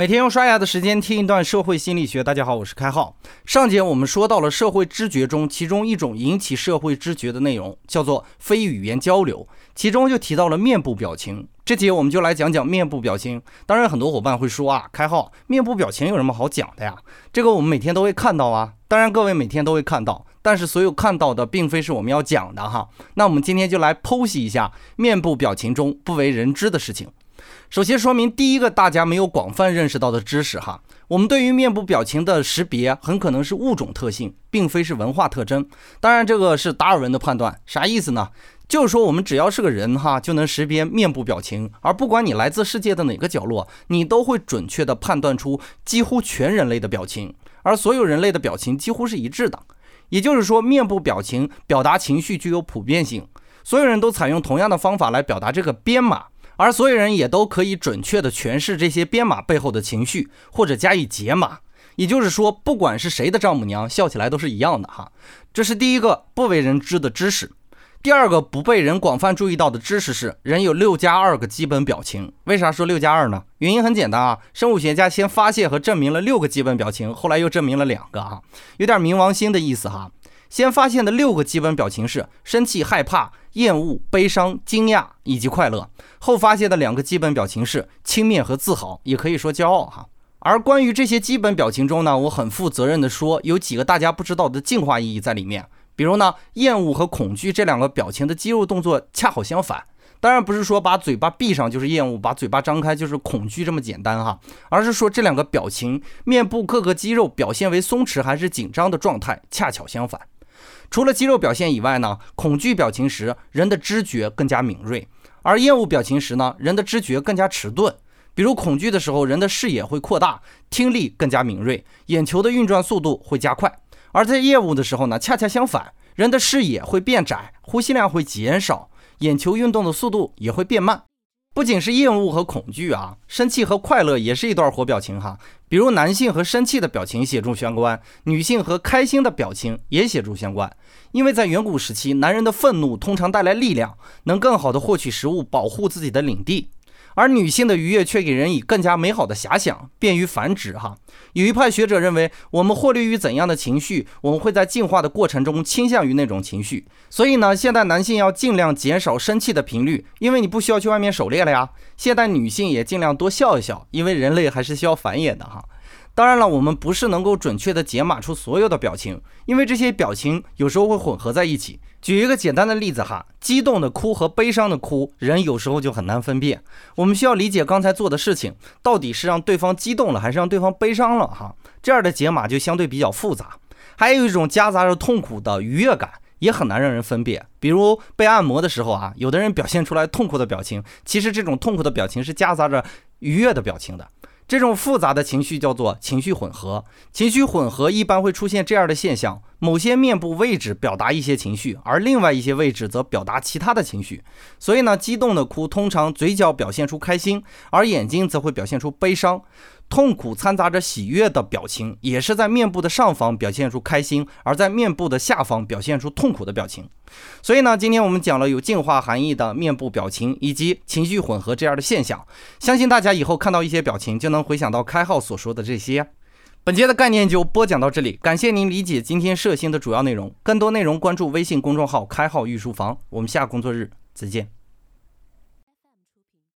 每天用刷牙的时间听一段社会心理学。大家好，我是开浩。上节我们说到了社会知觉中，其中一种引起社会知觉的内容叫做非语言交流，其中就提到了面部表情。这节我们就来讲讲面部表情。当然，很多伙伴会说啊，开浩，面部表情有什么好讲的呀？这个我们每天都会看到啊。当然，各位每天都会看到，但是所有看到的并非是我们要讲的哈。那我们今天就来剖析一下面部表情中不为人知的事情。首先说明第一个大家没有广泛认识到的知识哈，我们对于面部表情的识别很可能是物种特性，并非是文化特征。当然，这个是达尔文的判断，啥意思呢？就是说我们只要是个人哈，就能识别面部表情，而不管你来自世界的哪个角落，你都会准确地判断出几乎全人类的表情，而所有人类的表情几乎是一致的。也就是说，面部表情表达情绪具有普遍性，所有人都采用同样的方法来表达这个编码。而所有人也都可以准确地诠释这些编码背后的情绪，或者加以解码。也就是说，不管是谁的丈母娘，笑起来都是一样的哈。这是第一个不为人知的知识。第二个不被人广泛注意到的知识是，人有六加二个基本表情。为啥说六加二呢？原因很简单啊，生物学家先发现和证明了六个基本表情，后来又证明了两个啊，有点冥王星的意思哈。先发现的六个基本表情是生气、害怕、厌恶、悲伤、惊讶以及快乐。后发现的两个基本表情是轻蔑和自豪，也可以说骄傲哈。而关于这些基本表情中呢，我很负责任的说，有几个大家不知道的进化意义在里面。比如呢，厌恶和恐惧这两个表情的肌肉动作恰好相反。当然不是说把嘴巴闭上就是厌恶，把嘴巴张开就是恐惧这么简单哈，而是说这两个表情面部各个肌肉表现为松弛还是紧张的状态恰巧相反。除了肌肉表现以外呢，恐惧表情时人的知觉更加敏锐，而厌恶表情时呢，人的知觉更加迟钝。比如恐惧的时候，人的视野会扩大，听力更加敏锐，眼球的运转速度会加快；而在厌恶的时候呢，恰恰相反，人的视野会变窄，呼吸量会减少，眼球运动的速度也会变慢。不仅是厌恶和恐惧啊，生气和快乐也是一段活表情哈。比如男性和生气的表情显著相关，女性和开心的表情也显著相关。因为在远古时期，男人的愤怒通常带来力量，能更好的获取食物，保护自己的领地。而女性的愉悦却给人以更加美好的遐想，便于繁殖。哈，有一派学者认为，我们获利于怎样的情绪，我们会在进化的过程中倾向于那种情绪。所以呢，现代男性要尽量减少生气的频率，因为你不需要去外面狩猎了呀。现代女性也尽量多笑一笑，因为人类还是需要繁衍的哈。当然了，我们不是能够准确的解码出所有的表情，因为这些表情有时候会混合在一起。举一个简单的例子哈，激动的哭和悲伤的哭，人有时候就很难分辨。我们需要理解刚才做的事情到底是让对方激动了，还是让对方悲伤了哈。这样的解码就相对比较复杂。还有一种夹杂着痛苦的愉悦感，也很难让人分辨。比如被按摩的时候啊，有的人表现出来痛苦的表情，其实这种痛苦的表情是夹杂着愉悦的表情的。这种复杂的情绪叫做情绪混合。情绪混合一般会出现这样的现象：某些面部位置表达一些情绪，而另外一些位置则表达其他的情绪。所以呢，激动的哭通常嘴角表现出开心，而眼睛则会表现出悲伤。痛苦掺杂着喜悦的表情，也是在面部的上方表现出开心，而在面部的下方表现出痛苦的表情。所以呢，今天我们讲了有进化含义的面部表情以及情绪混合这样的现象，相信大家以后看到一些表情就能回想到开号所说的这些。本节的概念就播讲到这里，感谢您理解今天涉星的主要内容。更多内容关注微信公众号“开号御书房”，我们下工作日再见。